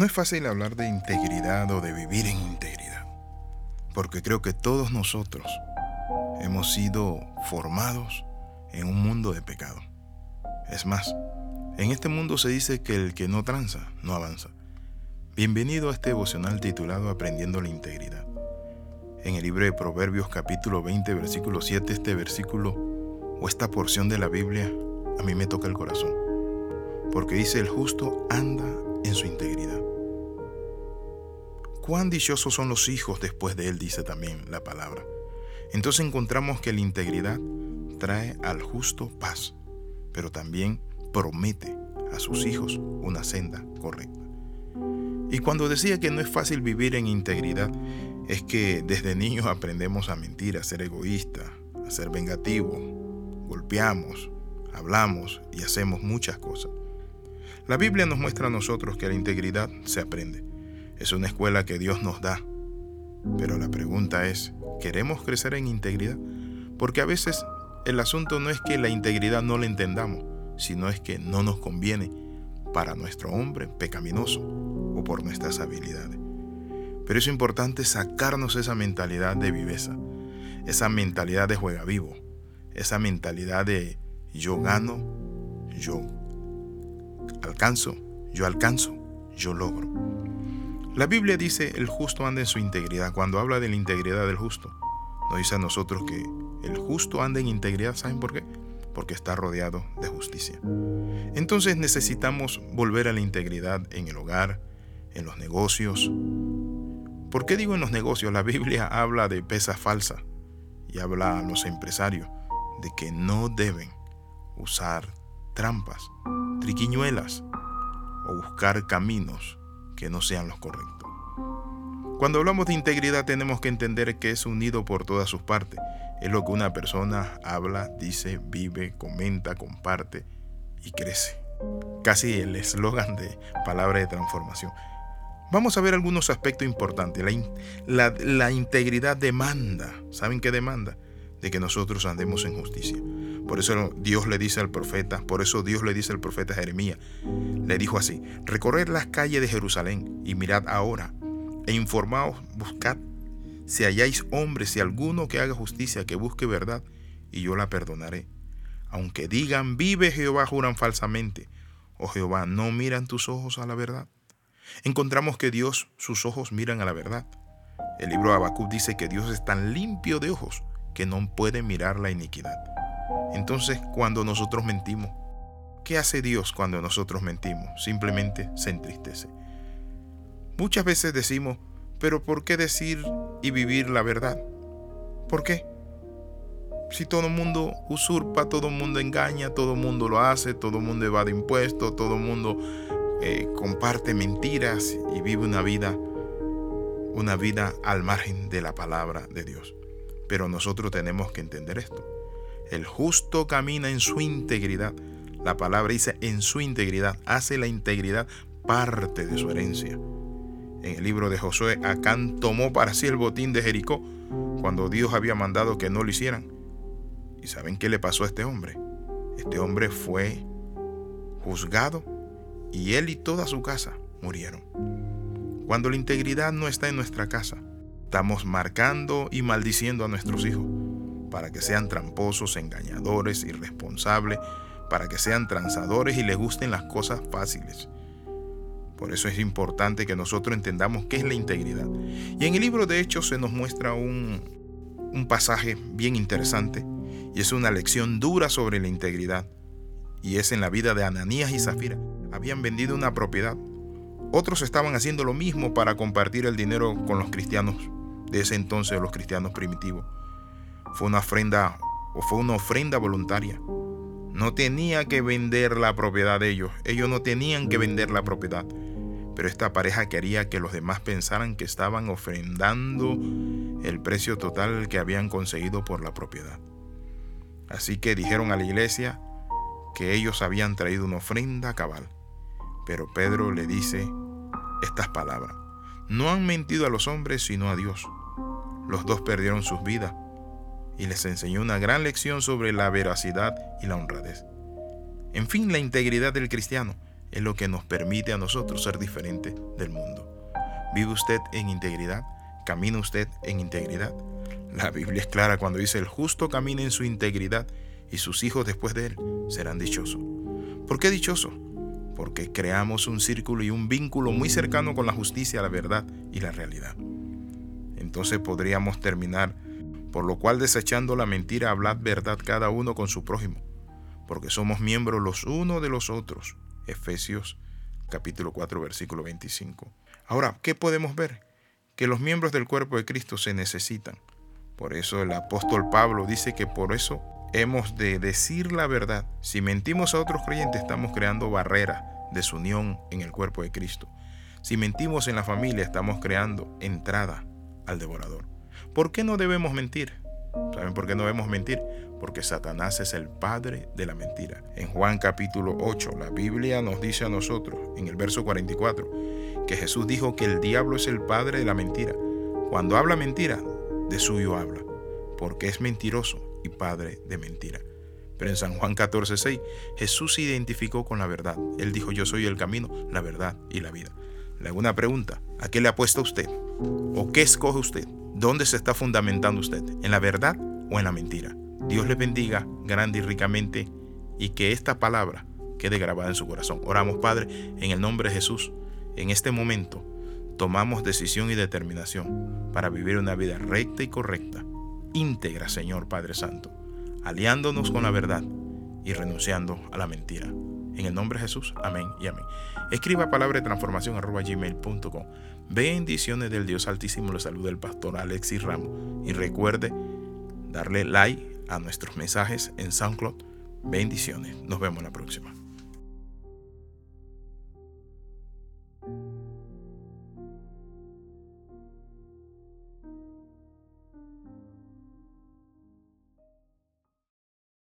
No es fácil hablar de integridad o de vivir en integridad, porque creo que todos nosotros hemos sido formados en un mundo de pecado. Es más, en este mundo se dice que el que no tranza, no avanza. Bienvenido a este devocional titulado Aprendiendo la Integridad. En el libro de Proverbios capítulo 20, versículo 7, este versículo o esta porción de la Biblia a mí me toca el corazón, porque dice el justo anda en su integridad. Cuán dichosos son los hijos después de él, dice también la palabra. Entonces encontramos que la integridad trae al justo paz, pero también promete a sus hijos una senda correcta. Y cuando decía que no es fácil vivir en integridad, es que desde niños aprendemos a mentir, a ser egoísta, a ser vengativo, golpeamos, hablamos y hacemos muchas cosas. La Biblia nos muestra a nosotros que la integridad se aprende. Es una escuela que Dios nos da. Pero la pregunta es, ¿queremos crecer en integridad? Porque a veces el asunto no es que la integridad no la entendamos, sino es que no nos conviene para nuestro hombre pecaminoso o por nuestras habilidades. Pero es importante sacarnos esa mentalidad de viveza, esa mentalidad de juega vivo, esa mentalidad de yo gano, yo alcanzo, yo alcanzo, yo logro. La Biblia dice el justo anda en su integridad. Cuando habla de la integridad del justo, nos dice a nosotros que el justo anda en integridad. ¿Saben por qué? Porque está rodeado de justicia. Entonces necesitamos volver a la integridad en el hogar, en los negocios. ¿Por qué digo en los negocios? La Biblia habla de pesa falsa y habla a los empresarios de que no deben usar trampas, triquiñuelas o buscar caminos que no sean los correctos. Cuando hablamos de integridad tenemos que entender que es unido por todas sus partes. Es lo que una persona habla, dice, vive, comenta, comparte y crece. Casi el eslogan de palabra de transformación. Vamos a ver algunos aspectos importantes. La, la integridad demanda, ¿saben qué demanda? De que nosotros andemos en justicia. Por eso Dios le dice al profeta, por eso Dios le dice al profeta Jeremías, le dijo así, recorred las calles de Jerusalén y mirad ahora, e informaos, buscad, si halláis hombres, si alguno que haga justicia, que busque verdad, y yo la perdonaré. Aunque digan, vive Jehová, juran falsamente. Oh Jehová, ¿no miran tus ojos a la verdad? Encontramos que Dios, sus ojos miran a la verdad. El libro de Habacuc dice que Dios es tan limpio de ojos que no puede mirar la iniquidad. Entonces, cuando nosotros mentimos, ¿qué hace Dios cuando nosotros mentimos? Simplemente se entristece. Muchas veces decimos, pero ¿por qué decir y vivir la verdad? ¿Por qué? Si todo el mundo usurpa, todo el mundo engaña, todo el mundo lo hace, todo el mundo evade impuestos, todo el mundo eh, comparte mentiras y vive una vida, una vida al margen de la palabra de Dios. Pero nosotros tenemos que entender esto. El justo camina en su integridad. La palabra dice en su integridad. Hace la integridad parte de su herencia. En el libro de Josué, Acán tomó para sí el botín de Jericó cuando Dios había mandado que no lo hicieran. ¿Y saben qué le pasó a este hombre? Este hombre fue juzgado y él y toda su casa murieron. Cuando la integridad no está en nuestra casa, estamos marcando y maldiciendo a nuestros hijos para que sean tramposos, engañadores, irresponsables, para que sean transadores y les gusten las cosas fáciles. Por eso es importante que nosotros entendamos qué es la integridad. Y en el libro de Hechos se nos muestra un, un pasaje bien interesante y es una lección dura sobre la integridad. Y es en la vida de Ananías y Zafira. Habían vendido una propiedad. Otros estaban haciendo lo mismo para compartir el dinero con los cristianos de ese entonces, los cristianos primitivos fue una ofrenda o fue una ofrenda voluntaria. No tenía que vender la propiedad de ellos. Ellos no tenían que vender la propiedad. Pero esta pareja quería que los demás pensaran que estaban ofrendando el precio total que habían conseguido por la propiedad. Así que dijeron a la iglesia que ellos habían traído una ofrenda cabal. Pero Pedro le dice estas palabras. No han mentido a los hombres sino a Dios. Los dos perdieron sus vidas y les enseñó una gran lección sobre la veracidad y la honradez. En fin, la integridad del cristiano es lo que nos permite a nosotros ser diferentes del mundo. ¿Vive usted en integridad? ¿Camina usted en integridad? La Biblia es clara cuando dice el justo camina en su integridad y sus hijos después de él serán dichosos. ¿Por qué dichosos? Porque creamos un círculo y un vínculo muy cercano con la justicia, la verdad y la realidad. Entonces podríamos terminar, por lo cual desechando la mentira, hablad verdad cada uno con su prójimo, porque somos miembros los unos de los otros. Efesios capítulo 4 versículo 25. Ahora, ¿qué podemos ver? Que los miembros del cuerpo de Cristo se necesitan. Por eso el apóstol Pablo dice que por eso hemos de decir la verdad. Si mentimos a otros creyentes, estamos creando barreras de su unión en el cuerpo de Cristo. Si mentimos en la familia, estamos creando entrada al devorador. ¿Por qué no debemos mentir? ¿Saben por qué no debemos mentir? Porque Satanás es el padre de la mentira. En Juan capítulo 8, la Biblia nos dice a nosotros, en el verso 44, que Jesús dijo que el diablo es el padre de la mentira. Cuando habla mentira, de suyo habla, porque es mentiroso y padre de mentira. Pero en San Juan 14, 6, Jesús se identificó con la verdad. Él dijo, yo soy el camino, la verdad y la vida. Le hago una pregunta, ¿a qué le apuesta usted? ¿O qué escoge usted? ¿Dónde se está fundamentando usted? ¿En la verdad o en la mentira? Dios le bendiga grande y ricamente y que esta palabra quede grabada en su corazón. Oramos, Padre, en el nombre de Jesús. En este momento tomamos decisión y determinación para vivir una vida recta y correcta íntegra, Señor Padre Santo, aliándonos con la verdad y renunciando a la mentira. En el nombre de Jesús, amén y amén. Escriba palabra de transformación arroba gmail.com. Bendiciones del Dios Altísimo. Le saluda el pastor Alexis Ramos. Y recuerde darle like a nuestros mensajes en SoundCloud. Bendiciones. Nos vemos la próxima.